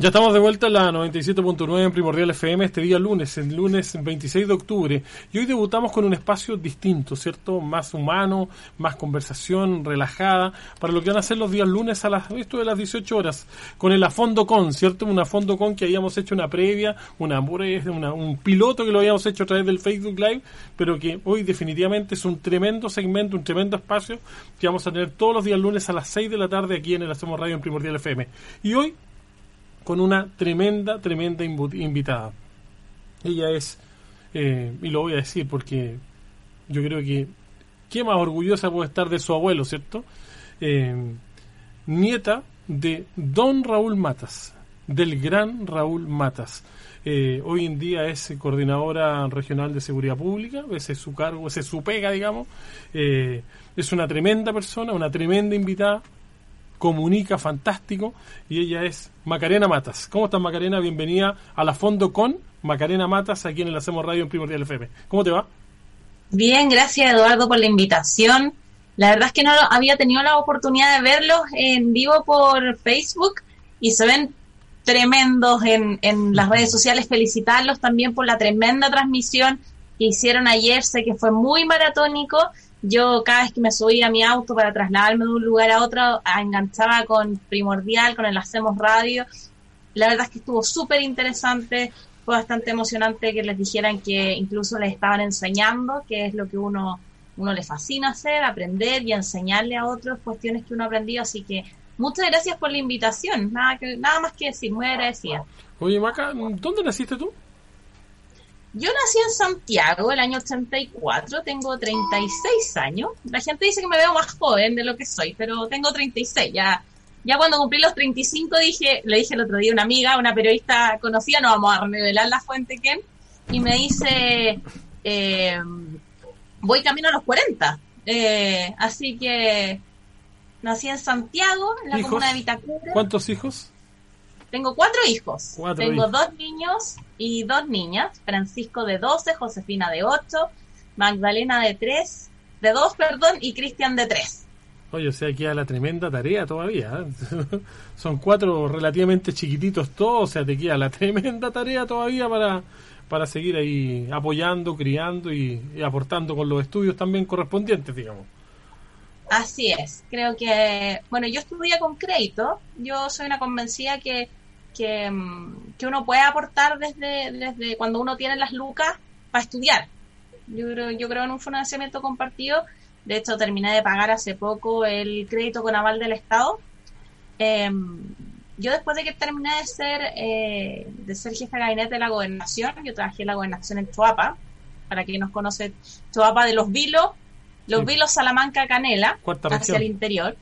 Ya estamos de vuelta en la 97.9 en Primordial FM este día lunes, el lunes 26 de octubre. Y hoy debutamos con un espacio distinto, ¿cierto? Más humano, más conversación, relajada, para lo que van a ser los días lunes a las, esto de las 18 horas, con el Afondo Con, ¿cierto? Un Afondo Con que habíamos hecho una previa, una, una, un piloto que lo habíamos hecho a través del Facebook Live, pero que hoy definitivamente es un tremendo segmento, un tremendo espacio que vamos a tener todos los días lunes a las 6 de la tarde aquí en el Hacemos Radio en Primordial FM. Y hoy con una tremenda, tremenda invitada. Ella es, eh, y lo voy a decir porque yo creo que, ¿qué más orgullosa puede estar de su abuelo, cierto? Eh, nieta de don Raúl Matas, del gran Raúl Matas. Eh, hoy en día es coordinadora regional de seguridad pública, ese es su cargo, ese es su pega, digamos. es una tremenda persona, una tremenda invitada, comunica fantástico y ella es Macarena Matas. ¿Cómo estás Macarena? Bienvenida a la Fondo con Macarena Matas aquí en el Hacemos Radio en Primordial FM. ¿Cómo te va? Bien, gracias Eduardo por la invitación. La verdad es que no había tenido la oportunidad de verlos en vivo por Facebook y se ven tremendos en, en las redes sociales. Felicitarlos también por la tremenda transmisión que hicieron ayer. Sé que fue muy maratónico yo cada vez que me subía a mi auto para trasladarme de un lugar a otro, enganchaba con Primordial, con el Hacemos Radio. La verdad es que estuvo súper interesante, fue bastante emocionante que les dijeran que incluso les estaban enseñando, que es lo que uno, uno le fascina hacer, aprender y enseñarle a otros cuestiones que uno ha aprendido. Así que muchas gracias por la invitación, nada, que, nada más que decir, muy agradecida. Oye, Maca, ¿dónde naciste tú? Yo nací en Santiago el año 84, tengo 36 años. La gente dice que me veo más joven de lo que soy, pero tengo 36. Ya, ya cuando cumplí los 35 dije, le dije el otro día a una amiga, una periodista conocida, no vamos a revelar la fuente quién, y me dice, eh, voy camino a los 40. Eh, así que nací en Santiago, en la comuna de Vitacura. ¿Cuántos hijos? Tengo cuatro hijos. Tengo dos niños y dos niñas. Francisco de 12, Josefina de 8, Magdalena de 3, de 2, perdón, y Cristian de 3. Oye, o sea, queda la tremenda tarea todavía. ¿eh? Son cuatro relativamente chiquititos todos, o sea, te queda la tremenda tarea todavía para, para seguir ahí apoyando, criando y, y aportando con los estudios también correspondientes, digamos. Así es, creo que, bueno, yo estudié con crédito, yo soy una convencida que Mm, que, uno puede aportar desde, desde cuando uno tiene las lucas para estudiar. Yo creo, yo creo en un financiamiento compartido. De hecho, terminé de pagar hace poco el crédito con aval del Estado. Em, yo después de que terminé de ser eh, de ser jefe de gabinete de la gobernación, yo trabajé en la gobernación en Chuapa, para quien nos conoce, Chuapa de los Vilos, los Vilos Salamanca Canela, hacia el interior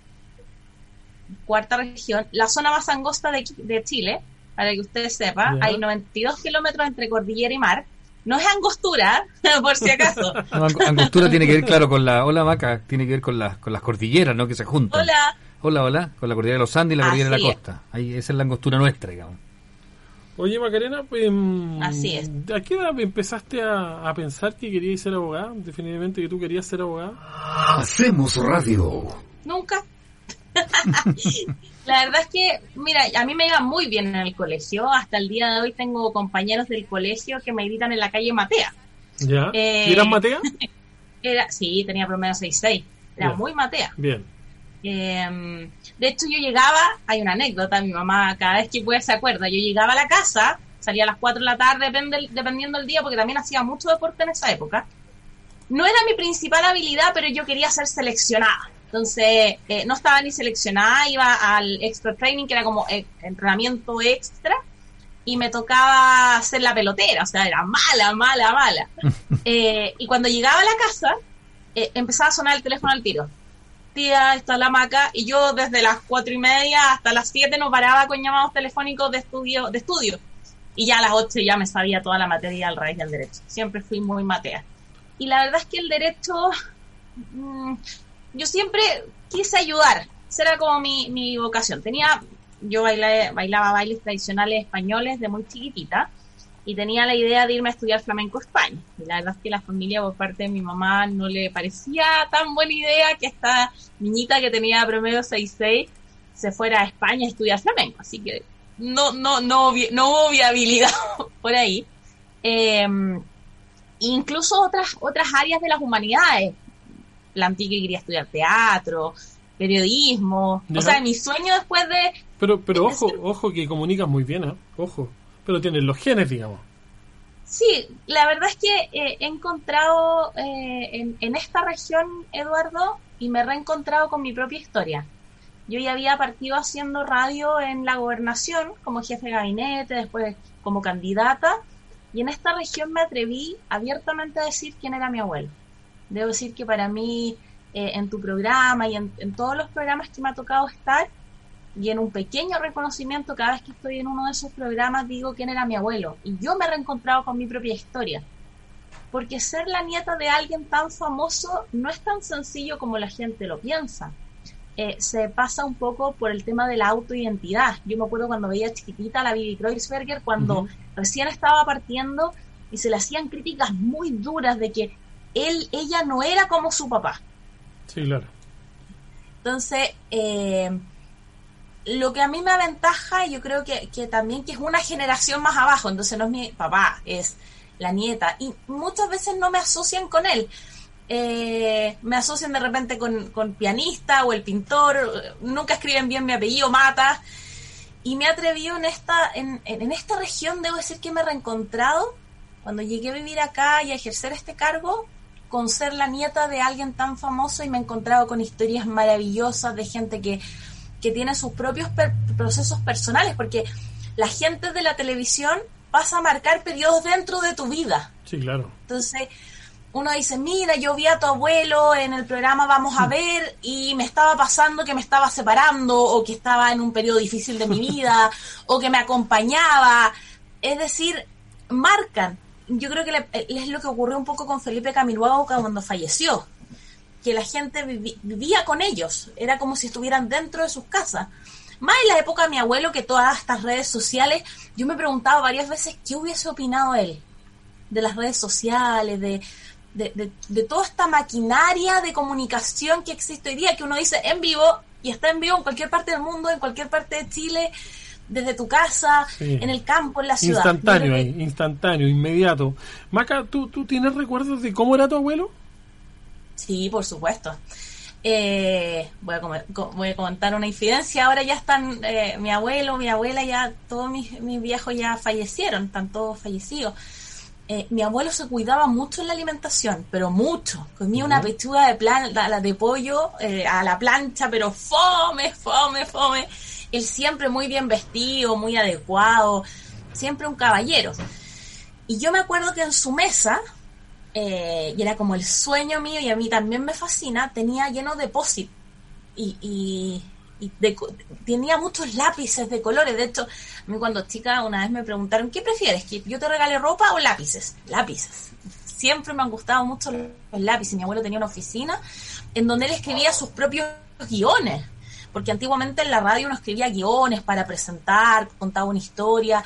cuarta región, la zona más angosta de, Chile, para que ustedes sepan, hay 92 kilómetros entre cordillera y mar. No es angostura, por si acaso. angostura tiene que ver, claro, con la... Hola, Maca, tiene que ver con, las con las cordilleras, ¿no? Que se juntan. Hola. Hola, hola, con la cordillera de los Andes y la cordillera de la costa. Ahí, esa es la angostura nuestra, digamos. Oye, Macarena, pues, mm, Así es. ¿a qué edad empezaste a, a pensar que querías ser abogada? Definitivamente que tú querías ser abogada. Hacemos radio. Nunca. la verdad es que, mira, a mí me iba muy bien en el colegio. Hasta el día de hoy tengo compañeros del colegio que me gritan en la calle Matea. ¿Ya? Eh, ¿Y eras Matea? Era, sí, tenía promedio 6-6. Era muy Matea. Bien. Eh, de hecho, yo llegaba, hay una anécdota, mi mamá cada vez que puede se acuerda, yo llegaba a la casa, salía a las 4 de la tarde, depende, dependiendo del día, porque también hacía mucho deporte en esa época. No era mi principal habilidad, pero yo quería ser seleccionada. Entonces, eh, no estaba ni seleccionada, iba al extra training, que era como eh, entrenamiento extra, y me tocaba ser la pelotera, o sea, era mala, mala, mala. Eh, y cuando llegaba a la casa, eh, empezaba a sonar el teléfono al tiro. Tía, está la maca, y yo desde las cuatro y media hasta las siete no paraba con llamados telefónicos de estudio, de estudio. Y ya a las ocho ya me sabía toda la materia al raíz del derecho. Siempre fui muy matea. Y la verdad es que el derecho, mmm, yo siempre quise ayudar. Esa era como mi, mi vocación. Tenía, yo bailaba bailes tradicionales españoles de muy chiquitita y tenía la idea de irme a estudiar flamenco a España. Y la verdad es que la familia por parte de mi mamá no le parecía tan buena idea que esta niñita que tenía promedio 6-6 se fuera a España a estudiar flamenco. Así que no, no, no, no hubo viabilidad por ahí. Eh, incluso otras, otras áreas de las humanidades. La antigua quería estudiar teatro, periodismo. Ya. O sea, mi sueño después de... Pero, pero ojo, ojo que comunicas muy bien, ¿eh? Ojo. Pero tienes los genes, digamos. Sí, la verdad es que eh, he encontrado eh, en, en esta región, Eduardo, y me he reencontrado con mi propia historia. Yo ya había partido haciendo radio en la gobernación como jefe de gabinete, después como candidata, y en esta región me atreví abiertamente a decir quién era mi abuelo. Debo decir que para mí, eh, en tu programa y en, en todos los programas que me ha tocado estar, y en un pequeño reconocimiento cada vez que estoy en uno de esos programas digo quién era mi abuelo. Y yo me he reencontrado con mi propia historia. Porque ser la nieta de alguien tan famoso no es tan sencillo como la gente lo piensa. Eh, se pasa un poco por el tema de la autoidentidad. Yo me acuerdo cuando veía chiquitita a la Bibi Kreuzberger, cuando recién estaba partiendo y se le hacían críticas muy duras de que él, ella no era como su papá. Sí, claro. Entonces, eh, lo que a mí me aventaja, yo creo que, que también que es una generación más abajo, entonces no es mi papá, es la nieta, y muchas veces no me asocian con él. Eh, me asocian de repente con, con pianista o el pintor, nunca escriben bien mi apellido, Mata, y me he atrevido en esta, en, en en esta región, debo decir que me he reencontrado cuando llegué a vivir acá y a ejercer este cargo, con ser la nieta de alguien tan famoso y me he encontrado con historias maravillosas de gente que, que tiene sus propios per- procesos personales, porque la gente de la televisión pasa a marcar periodos dentro de tu vida. Sí, claro. Entonces, uno dice, mira, yo vi a tu abuelo en el programa Vamos a ver y me estaba pasando que me estaba separando o que estaba en un periodo difícil de mi vida o que me acompañaba. Es decir, marcan. Yo creo que le- es lo que ocurrió un poco con Felipe Camiluago cuando falleció. Que la gente vivía con ellos. Era como si estuvieran dentro de sus casas. Más en la época de mi abuelo que todas estas redes sociales, yo me preguntaba varias veces qué hubiese opinado él de las redes sociales, de, de, de- de toda esta maquinaria de comunicación que existe hoy día, que uno dice en vivo y está en vivo en cualquier parte del mundo, en cualquier parte de Chile, desde tu casa, Sí. en el campo, en la ciudad. Instantáneo creo que- instantáneo, inmediato. Maca, ¿tú, ¿tú tienes recuerdos de cómo era tu abuelo? Sí, por supuesto. Eh, voy, a com- co- voy a comentar una infidencia. Ahora ya están eh, mi abuelo, mi abuela, ya todos mis, mis viejos ya fallecieron, están todos fallecidos. Eh, mi abuelo se cuidaba mucho en la alimentación, pero mucho. Comía una pechuga de, plan, la- la de pollo eh, a la plancha, pero fome, fome, fome. Él siempre muy bien vestido, muy adecuado, siempre un caballero. Y yo me acuerdo que en su mesa, eh, y era como el sueño mío y a mí también me fascina, tenía lleno de posit y, y, tenía muchos lápices de colores. De hecho, a mí cuando chica una vez me preguntaron, ¿qué prefieres? ¿Que yo te regale ropa o lápices? Lápices. Siempre me han gustado mucho los lápices. Mi abuelo tenía una oficina en donde él escribía sus propios guiones. Porque antiguamente en la radio uno escribía guiones para presentar, contaba una historia.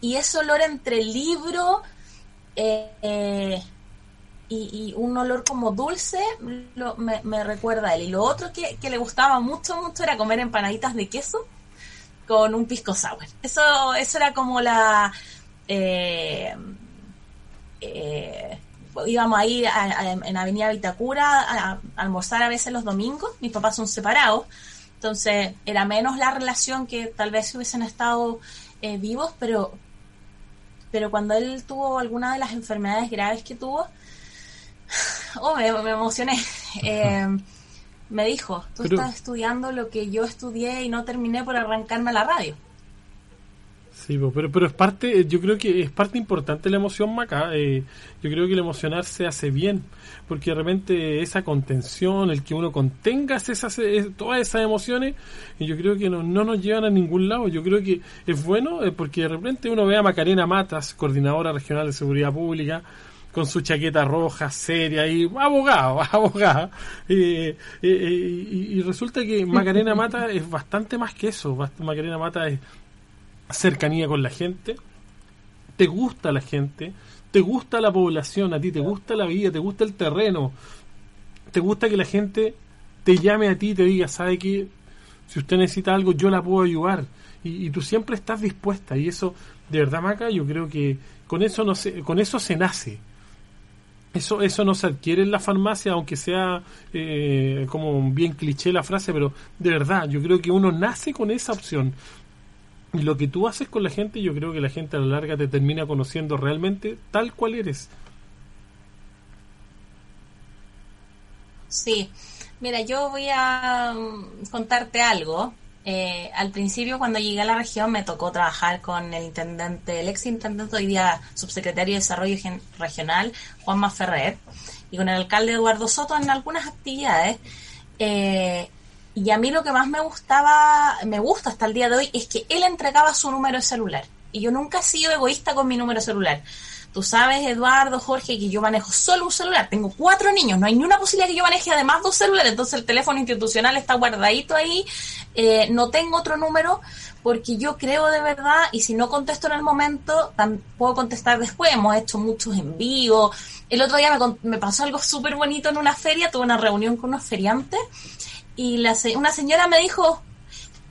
Y ese olor entre el libro eh, eh, y, un olor como dulce me, recuerda a él. Y lo otro que, le gustaba mucho, mucho era comer empanaditas de queso con un pisco sour. Eso, eso era como la... eh, eh, íbamos ahí a, a, en Avenida Vitacura a, almorzar a veces los domingos, mis papás son separados, entonces era menos la relación que tal vez hubiesen estado eh, vivos, pero, pero cuando él tuvo alguna de las enfermedades graves que tuvo, oh, me, me emocioné. Eh, me dijo, tú Pero- estás estudiando lo que yo estudié y no terminé por arrancarme a la radio. Sí, po, pero, pero es parte, yo creo que es parte importante la emoción, Maca. eh, yo creo que el emocionarse hace bien, porque de repente esa contención, el que uno contenga esas, es- todas esas emociones, yo creo que no, no nos llevan a ningún lado. Yo creo que es bueno eh, porque de repente uno ve a Macarena Matas, coordinadora regional de seguridad pública, con su chaqueta roja, seria y abogado, abogada. eh, eh, eh, y, y resulta que Macarena Mata es bastante más que eso. Macarena Mata es cercanía con la gente, te gusta la gente, te gusta la población, a ti te gusta la vida, te gusta el terreno, te gusta que la gente te llame a ti y te diga, ¿sabe qué? Si usted necesita algo, yo la puedo ayudar. Y, y tú siempre estás dispuesta. Y eso, de verdad, Maca, yo creo que con eso, no se, con eso se nace. Eso, eso no se adquiere en la farmacia, aunque sea eh, como bien cliché la frase, pero de verdad, yo creo que uno nace con esa opción. Lo que tú haces con la gente, yo creo que la gente a la larga te termina conociendo realmente tal cual eres. Sí, mira, yo voy a mm, contarte algo. Eh, al principio, cuando llegué a la región, me tocó trabajar con el intendente, el ex intendente, hoy día subsecretario de Desarrollo Regional, Juanma Ferrer, y con el alcalde Eduardo Soto en algunas actividades. Eh, y a mí lo que más me gustaba, me gusta hasta el día de hoy, es que él entregaba su número de celular. Y yo nunca he sido egoísta con mi número de celular. Tú sabes, Eduardo, Jorge, que yo manejo solo un celular. Tengo cuatro niños, no hay ni una posibilidad que yo maneje además dos celulares. Entonces el teléfono institucional está guardadito ahí. Eh, no tengo otro número porque yo creo de verdad, y si no contesto en el momento, puedo contestar después. Hemos hecho muchos en vivo. El otro día me, me pasó algo súper bonito en una feria. Tuve una reunión con unos feriantes y la una señora me dijo,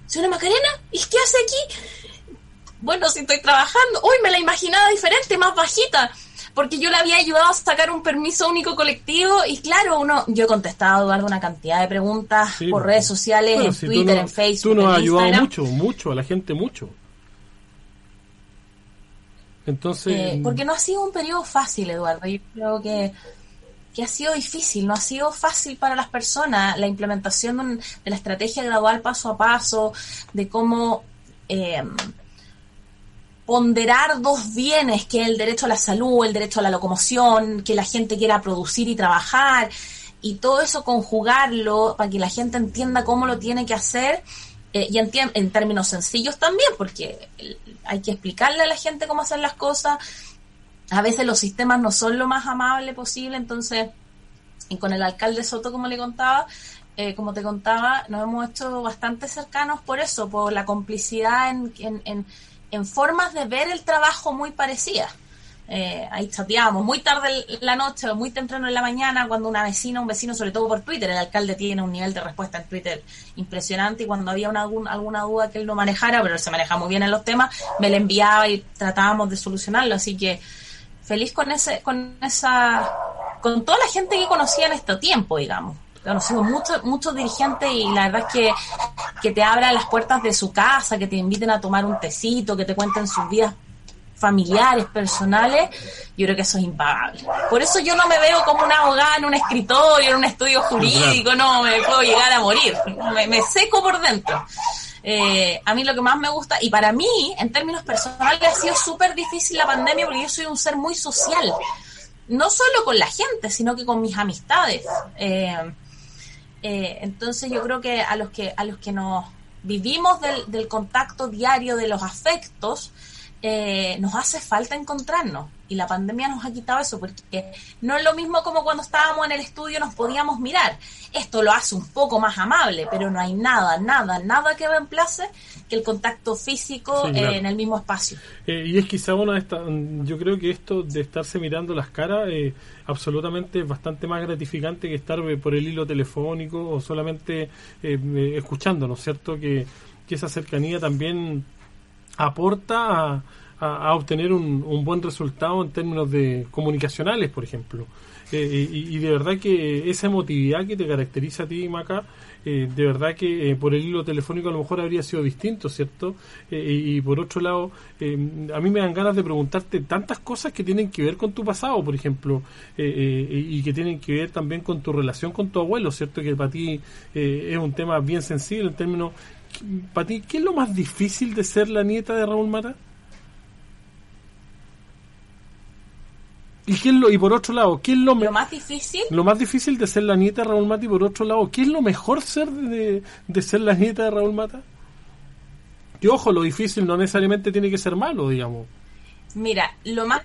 señora Macarena, ¿y qué hace aquí? Bueno, si estoy trabajando. Uy, me la imaginaba diferente, más bajita. Porque yo le había ayudado a sacar un permiso único colectivo y claro, uno, yo he contestado Eduardo una cantidad de preguntas Sí, por pues. redes sociales, Bueno, en si Twitter, no- en Facebook, Tú nos has ayudado mucho, mucho, a la gente mucho. Entonces, Eh, porque no ha sido un periodo fácil, Eduardo. Yo creo que, que ha sido difícil, no ha sido fácil para las personas la implementación de, la estrategia gradual paso a paso, de cómo eh, ponderar dos bienes, que es el derecho a la salud, el derecho a la locomoción, que la gente quiera producir y trabajar, y todo eso conjugarlo para que la gente entienda cómo lo tiene que hacer eh, y entien- en términos sencillos también, porque hay que explicarle a la gente cómo hacer las cosas. A veces los sistemas no son lo más amable posible, entonces, y con el alcalde Soto, como le contaba, eh, como te contaba, nos hemos hecho bastante cercanos por eso, por la complicidad en, en, en, en formas de ver el trabajo muy parecidas. Eh, ahí chateábamos muy tarde en la noche o muy temprano en la mañana cuando una vecina, un vecino, sobre todo por Twitter, el alcalde tiene un nivel de respuesta en Twitter impresionante y cuando había una, alguna duda que él no manejara, pero él se maneja muy bien en los temas, me la enviaba y tratábamos de solucionarlo. Así que feliz con ese, con esa, con toda la gente que conocía en este tiempo, digamos. Conocimos muchos muchos dirigentes y la verdad es que, que te abran las puertas de su casa, que te inviten a tomar un tecito, que te cuenten sus vidas familiares, personales, yo creo que eso es impagable. Por eso yo no me veo como una abogada en un escritorio, en un estudio jurídico, no, me puedo llegar a morir, me, me seco por dentro. Eh, a mí lo que más me gusta, y para mí, en términos personales, ha sido súper difícil la pandemia porque yo soy un ser muy social, no solo con la gente, sino que con mis amistades. Eh, eh, entonces yo creo que a los que a los que nos vivimos del, del contacto diario de los afectos eh, nos hace falta encontrarnos y la pandemia nos ha quitado eso porque no es lo mismo como cuando estábamos en el estudio nos podíamos mirar esto lo hace un poco más amable pero no hay nada nada nada que reemplace que el contacto físico Sí, claro. eh, en el mismo espacio Eh, y es quizá una de estas, yo creo que esto de estarse mirando las caras eh, absolutamente es bastante más gratificante que estar eh, por el hilo telefónico o solamente eh, eh, escuchando, ¿no es cierto? Que, que esa cercanía también aporta a, a, obtener un, un, buen resultado en términos de comunicacionales, por ejemplo. Eh, y, de verdad que esa emotividad que te caracteriza a ti, Maca, eh, de verdad que eh, por el hilo telefónico a lo mejor habría sido distinto, ¿cierto? y, por otro lado, a mí me dan ganas de preguntarte tantas cosas que tienen que ver con tu pasado, por ejemplo, y que tienen que ver también con tu relación con tu abuelo, ¿cierto? Que para ti es un tema bien sensible en términos... Para ti, ¿qué es lo más difícil de ser la nieta de Raúl Mata? ¿Y, lo, y por otro lado, ¿qué es lo, más difícil? Lo más difícil de ser la nieta de Raúl Mata y por otro lado, ¿qué es lo mejor ser de, ser la nieta de Raúl Mata? Y ojo, lo difícil no necesariamente tiene que ser malo, digamos. Mira, lo más...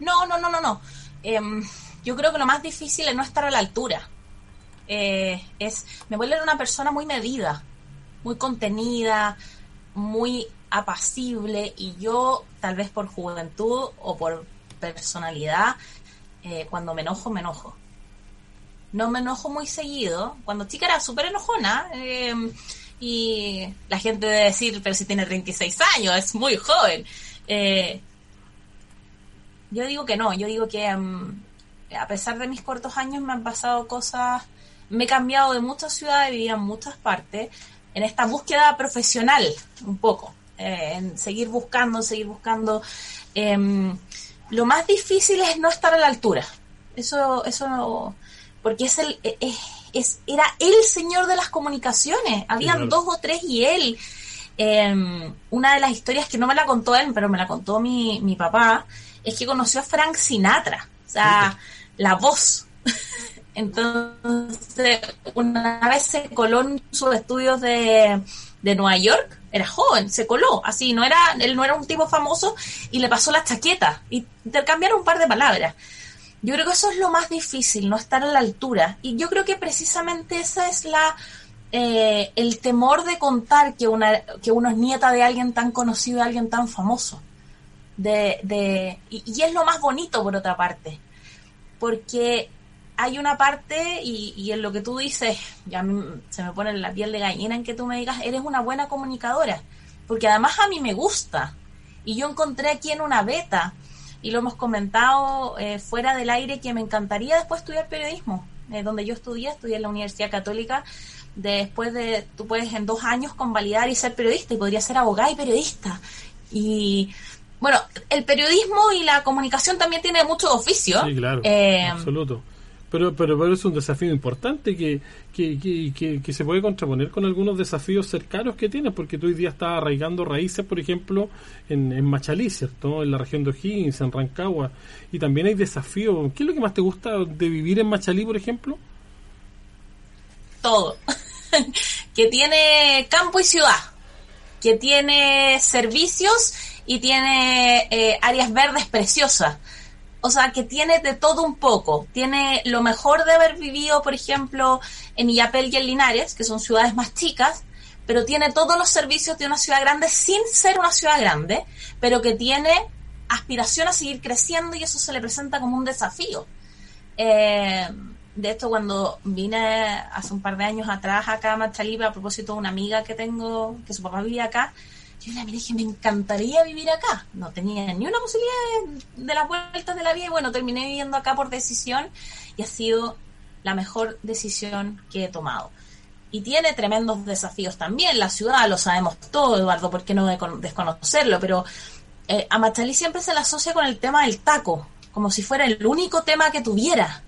No, no, no, no, no. Em, yo creo que lo más difícil es no estar a la altura. Eh, es, me vuelve una persona muy medida, muy contenida, muy apacible y yo, tal vez por juventud o por personalidad, eh, cuando me enojo, me enojo. No me enojo muy seguido. Cuando chica era súper enojona em, y la gente debe decir, pero si tiene 36 años, es muy joven. Eh, yo digo que no, yo digo que em, a pesar de mis cortos años me han pasado cosas, me he cambiado de muchas ciudades, he vivido en muchas partes, en esta búsqueda profesional, un poco. Eh, en seguir buscando, seguir buscando. Em, lo más difícil es no estar a la altura. Eso, eso porque es el, e, e, es, era el señor de las comunicaciones. Habían dos o tres y él. Em, una de las historias que no me la contó él, pero me la contó mi, mi papá, es que conoció a Frank Sinatra. O sea, la voz. Entonces, una vez se coló en sus estudios de, de Nueva York era joven, se coló, así, no era, él no era un tipo famoso y le pasó la chaqueta y intercambiaron un par de palabras. Yo creo que eso es lo más difícil, no estar a la altura. Y yo creo que precisamente esa es la eh, el temor de contar que una que uno es nieta de alguien tan conocido, de alguien tan famoso. De, de, y, y es lo más bonito por otra parte, porque hay una parte, y, en lo que tú dices, ya se me pone la piel de gallina en que tú me digas, eres una buena comunicadora, porque además a mí me gusta. Y yo encontré aquí en una beta, y lo hemos comentado eh, fuera del aire, que me encantaría después estudiar periodismo, eh, donde yo estudié, estudié en la Universidad Católica, después de, tú puedes en dos años convalidar y ser periodista, y podría ser abogada y periodista. Y bueno, el periodismo y la comunicación también tiene muchos oficios. Sí, claro, eh, absoluto pero, pero, pero, es un desafío importante que, que, que, se puede contraponer con algunos desafíos cercanos que tienes, porque tú hoy día estás arraigando raíces, por ejemplo, en, en Machalí, ¿cierto? En la región de O'Higgins, en Rancagua, y también hay desafíos. ¿Qué es lo que más te gusta de vivir en Machalí, por ejemplo? Todo. que tiene campo y ciudad, que tiene servicios y tiene eh, áreas verdes preciosas o sea, que tiene de todo un poco. Tiene lo mejor de haber vivido, por ejemplo, en Illapel y en Linares, que son ciudades más chicas, pero tiene todos los servicios de una ciudad grande sin ser una ciudad grande, pero que tiene aspiración a seguir creciendo y eso se le presenta como un desafío. Eh, de esto cuando vine hace un par de años atrás acá a Machaliba a propósito de una amiga que tengo, que su papá vivía acá, yo le dije, me encantaría vivir acá. No tenía ni una posibilidad de, las vueltas de la vida y bueno, terminé viviendo acá por decisión y ha sido la mejor decisión que he tomado. Y tiene tremendos desafíos también, la ciudad, lo sabemos todo, Eduardo, ¿por qué no desconocerlo? Pero eh, a Machalí siempre se le asocia con el tema del taco, como si fuera el único tema que tuviera.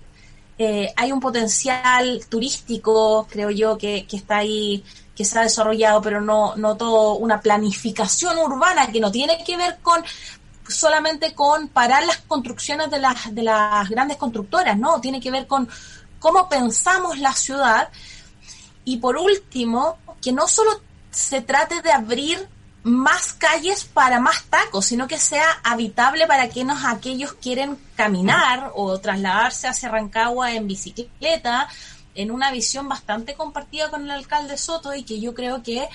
Eh, hay un potencial turístico, creo yo, que, que está ahí que se ha desarrollado, pero no, no todo una planificación urbana que no tiene que ver con solamente con parar las construcciones de las, de las grandes constructoras, no, tiene que ver con cómo pensamos la ciudad. Y por último, que no solo se trate de abrir más calles para más tacos, sino que sea habitable para quienes aquellos quieren caminar o trasladarse hacia Rancagua en bicicleta en una visión bastante compartida con el alcalde Soto y que yo creo que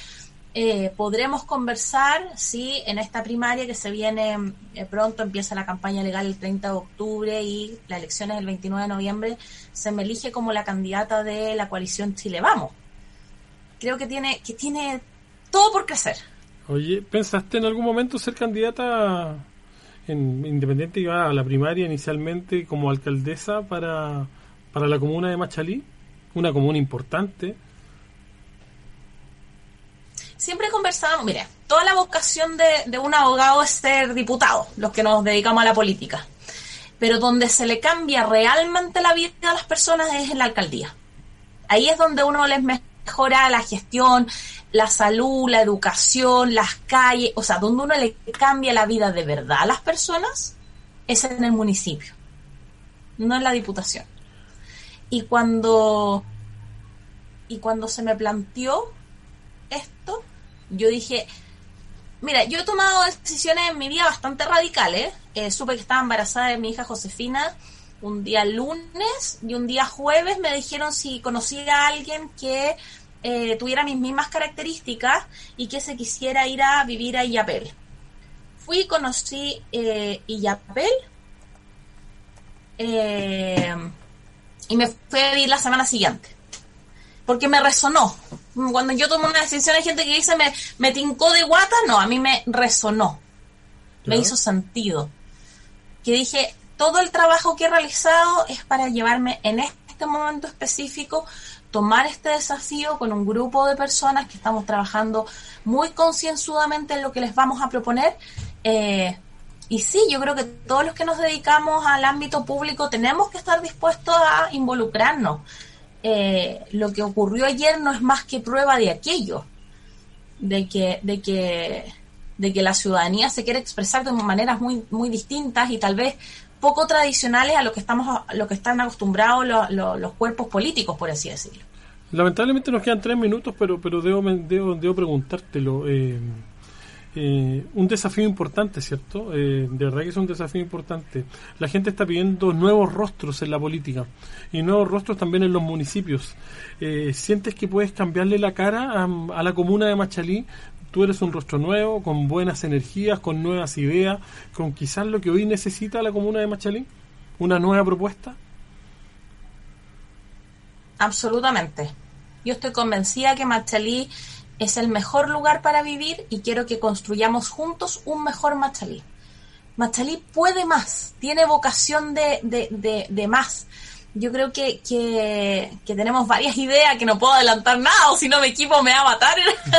eh, podremos conversar si en esta primaria que se viene eh, pronto, empieza la campaña legal el 30 de octubre y la elección es el 29 de noviembre, se me elige como la candidata de la coalición Chile Vamos. Creo que tiene, que tiene todo por crecer, Oye, ¿pensaste en algún momento ser candidata en Independiente iba a la primaria inicialmente como alcaldesa para, para la comuna de Machalí? Una comuna importante. Siempre conversábamos, mire, toda la vocación de, de un abogado es ser diputado, los que nos dedicamos a la política. Pero donde se le cambia realmente la vida a las personas es en la alcaldía. Ahí es donde uno les mejora la gestión, la salud, la educación, las calles, o sea, donde uno le cambia la vida de verdad a las personas, es en el municipio, no en la diputación. Y cuando, y cuando se me planteó esto, yo dije, mira, yo he tomado decisiones en mi vida bastante radicales. Eh, supe que estaba embarazada de mi hija Josefina un día lunes y un día jueves me dijeron si conocía a alguien que eh, tuviera mis mismas características y que se quisiera ir a vivir a Illapel. Fui conocí eh, eh, y me fui a vivir la semana siguiente. Porque me resonó. Cuando yo tomo una decisión hay gente que dice me, me tincó de guata, no, a mí me resonó. Me hizo sentido. Que dije, todo el trabajo que he realizado es para llevarme en este momento específico tomar este desafío con un grupo de personas que estamos trabajando muy concienzudamente en lo que les vamos a proponer. Eh, y sí, yo creo que todos los que nos dedicamos al ámbito público tenemos que estar dispuestos a involucrarnos. Eh, lo que ocurrió ayer no es más que prueba de aquello, de que, de que, de que la ciudadanía se quiere expresar de maneras muy, muy distintas y tal vez poco tradicionales a lo que estamos a lo que están acostumbrados los cuerpos políticos, por así decirlo. Lamentablemente nos quedan tres minutos, pero pero debo debo, debo preguntártelo. Eh, eh, un desafío importante, ¿cierto? Eh, de verdad que es un desafío importante. La gente está pidiendo nuevos rostros en la política y nuevos rostros también en los municipios. ¿Sientes que puedes cambiarle la cara a, a la comuna de Machalí tú eres un rostro nuevo, con buenas energías, con nuevas ideas, con quizás lo que hoy necesita la comuna de Machalí, una nueva propuesta? Absolutamente. Yo estoy convencida que Machalí es el mejor lugar para vivir y quiero que construyamos juntos un mejor Machalí. Machalí puede más, tiene vocación de, de, de, de más yo creo que, que, tenemos varias ideas que no puedo adelantar nada o si no mi equipo me va a matar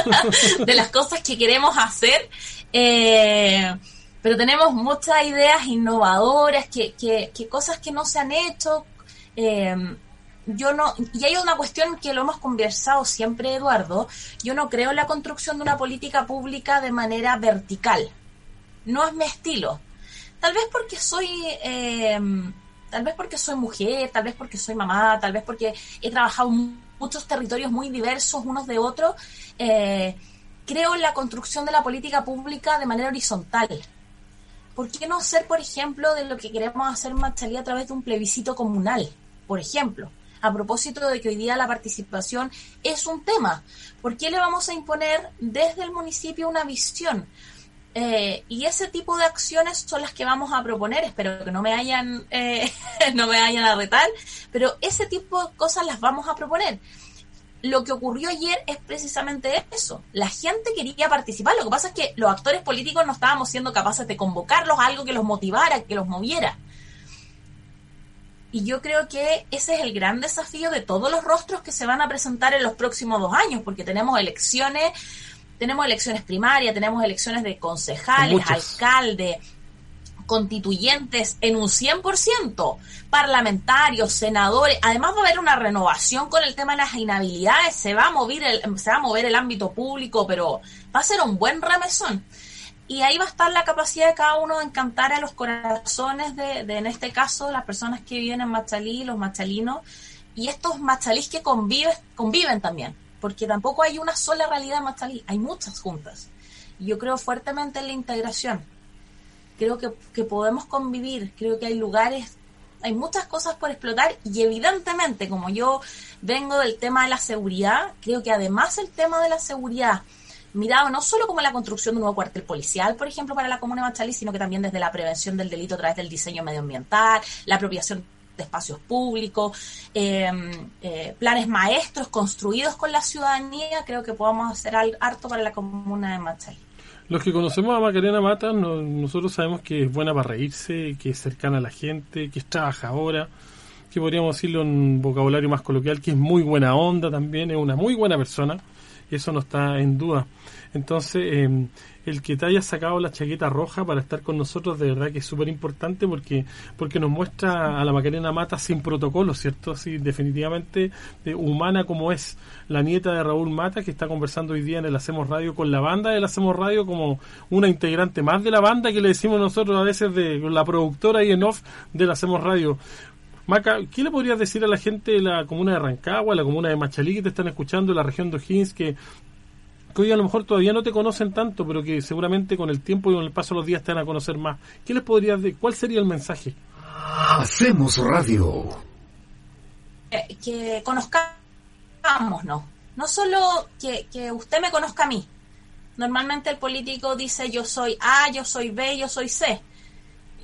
de las cosas que queremos hacer. Eh, pero tenemos muchas ideas innovadoras, que, que, que, cosas que no se han hecho. Eh, yo no, y hay una cuestión que lo hemos conversado siempre, Eduardo. Yo no creo en la construcción de una política pública de manera vertical. No es mi estilo. Tal vez porque soy eh, tal vez porque soy mujer, tal vez porque soy mamá, tal vez porque he trabajado muchos territorios muy diversos unos de otros, eh, creo en la construcción de la política pública de manera horizontal. ¿Por qué no hacer, por ejemplo, de lo que queremos hacer Machalí a través de un plebiscito comunal, por ejemplo? A propósito de que hoy día la participación es un tema, ¿por qué le vamos a imponer desde el municipio una visión? Eh, y ese tipo de acciones son las que vamos a proponer. Espero que no me hayan, eh, no me vayan a retar, pero ese tipo de cosas las vamos a proponer. Lo que ocurrió ayer es precisamente eso. La gente quería participar. Lo que pasa es que los actores políticos no estábamos siendo capaces de convocarlos a algo que los motivara, que los moviera. Y yo creo que ese es el gran desafío de todos los rostros que se van a presentar en los próximos dos años, porque tenemos elecciones tenemos elecciones primarias, tenemos elecciones de concejales, alcaldes, constituyentes en un 100%, parlamentarios, senadores, además va a haber una renovación con el tema de las inhabilidades, se va a mover el, se va a mover el ámbito público, pero va a ser un buen remesón. Y ahí va a estar la capacidad de cada uno de encantar a los corazones de, en este caso, las personas que viven en Machalí, los machalinos, y estos machalís que conviven, conviven también porque tampoco hay una sola realidad en Machalí, hay muchas juntas. Yo creo fuertemente en la integración. Creo que, que podemos convivir, creo que hay lugares, hay muchas cosas por explotar y evidentemente, como yo vengo del tema de la seguridad, creo que además el tema de la seguridad, mirado no solo como la construcción de un nuevo cuartel policial, por ejemplo, para la comuna de Machalí, sino que también desde la prevención del delito a través del diseño medioambiental, la apropiación de espacios públicos, em, eh, planes maestros construidos con la ciudadanía, creo que podamos hacer harto para la comuna de Machalí. Los que conocemos a Macarena Mata, no- nosotros sabemos que es buena para reírse, que es cercana a la gente, que es trabajadora, que podríamos decirlo en vocabulario más coloquial, que es muy buena onda también, es una muy buena persona, eso no está en duda. Entonces, eh, el que te haya sacado la chaqueta roja para estar con nosotros, de verdad que es súper importante porque, porque nos muestra a la Macarena Mata sin protocolo, ¿cierto? Así, definitivamente eh, humana como es la nieta de Raúl Mata, que está conversando hoy día en el Hacemos Radio con la banda del Hacemos Radio como una integrante más de la banda que le decimos nosotros a veces de la productora y en off del Hacemos Radio. Maca, ¿qué le podrías decir a la gente de la comuna de Rancagua, la comuna de Machalí que te están escuchando, la región de O'Higgins, que, que hoy a lo mejor todavía no te conocen tanto, pero que seguramente con el tiempo y con el paso de los días te van a conocer más? ¿Qué les podrías decir? ¿Cuál sería el mensaje? Hacemos radio. Eh, que conozcamos, no. No solo que, que usted me conozca a mí. Normalmente el político dice yo soy A, yo soy B, yo soy C.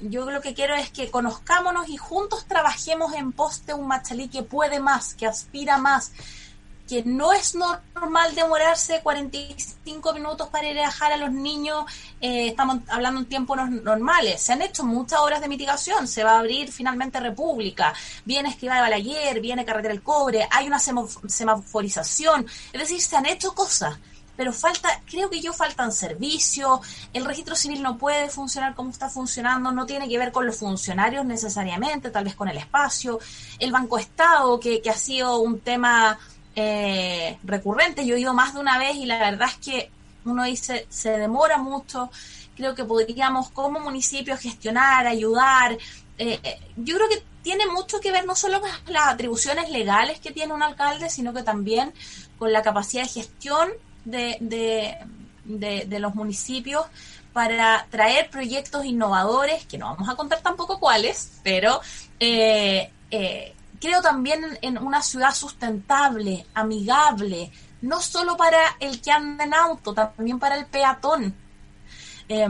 Yo lo que quiero es que conozcámonos y juntos trabajemos en pos de un Machalí que puede más, que aspira más, que no es normal demorarse 45 minutos para ir a dejar a los niños, eh, estamos hablando en tiempos no- normales, se han hecho muchas horas de mitigación, se va a abrir finalmente República, viene Esquiva de Balaguer, viene Carretera del Cobre, hay una semaforización, es decir, se han hecho cosas, pero falta, creo que yo faltan servicios, el registro civil no puede funcionar como está funcionando, no tiene que ver con los funcionarios necesariamente, tal vez con el espacio, el Banco Estado, que, que ha sido un tema eh, recurrente, yo he ido más de una vez y la verdad es que uno dice, se demora mucho, creo que podríamos como municipio gestionar, ayudar, eh, eh, yo creo que tiene mucho que ver no solo con las atribuciones legales que tiene un alcalde, sino que también con la capacidad de gestión de, de, de, los municipios para traer proyectos innovadores, que no vamos a contar tampoco cuáles, pero eh, eh, creo también en, una ciudad sustentable, amigable, no solo para el que anda en auto, también para el peatón. Eh,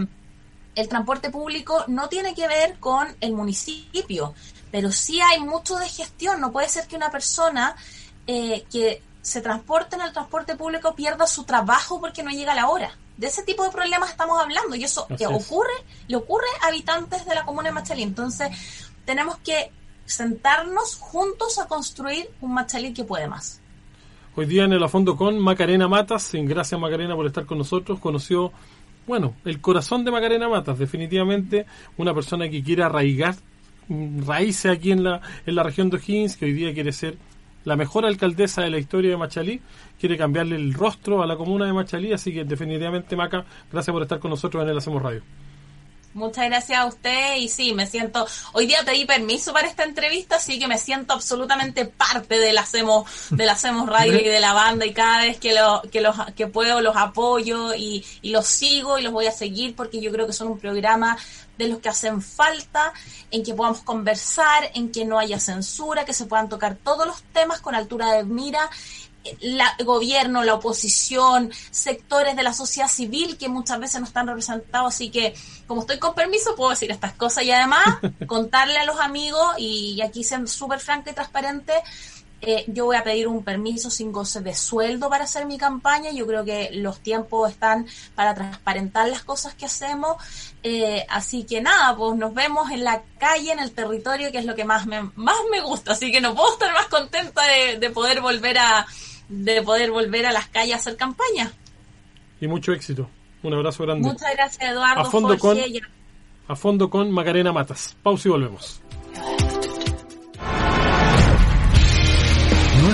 el transporte público no tiene que ver con el municipio, pero sí hay mucho de gestión. No puede ser que una persona eh, que se transporte en el transporte público pierda su trabajo porque no llega a la hora. De ese tipo de problemas estamos hablando y eso Así es. ocurre, le ocurre a habitantes de la comuna de Machalí. Entonces, tenemos que sentarnos juntos a construir un Machalí que puede más. Hoy día en el a fondo con Macarena Matas, gracias Macarena por estar con nosotros, conoció, bueno, el corazón de Macarena Matas, definitivamente una persona que quiere arraigar mm, raíces aquí en la, en la región de O'Higgins, que hoy día quiere ser la mejor alcaldesa de la historia de Machalí, quiere cambiarle el rostro a la comuna de Machalí, así que definitivamente Maca, gracias por estar con nosotros en el Hacemos Radio. Muchas gracias a usted y sí, me siento, hoy día pedí permiso para esta entrevista, así que me siento absolutamente parte del Hacemos, del Hacemos Radio y de la banda y cada vez que, lo, que, los, que puedo los apoyo y, y los sigo y los voy a seguir porque yo creo que son un programa de los que hacen falta, en que podamos conversar, en que no haya censura, que se puedan tocar todos los temas con altura de mira la, el gobierno, la oposición, sectores de la sociedad civil que muchas veces no están representados. Así que, como estoy con permiso, puedo decir estas cosas y además contarle a los amigos, y, y aquí siendo súper franca y transparente, eh, yo voy a pedir un permiso sin goce de sueldo para hacer mi campaña. Yo creo que los tiempos están para transparentar las cosas que hacemos. Eh, así que nada, pues nos vemos en la calle, en el territorio, que es lo que más me, más me gusta. Así que no puedo estar más contenta de, de poder volver a de poder volver a las calles a hacer campaña. Y mucho éxito. Un abrazo grande. Muchas gracias, Eduardo. A fondo Jorge, con- y- A fondo con Macarena Matas. Pausa y volvemos.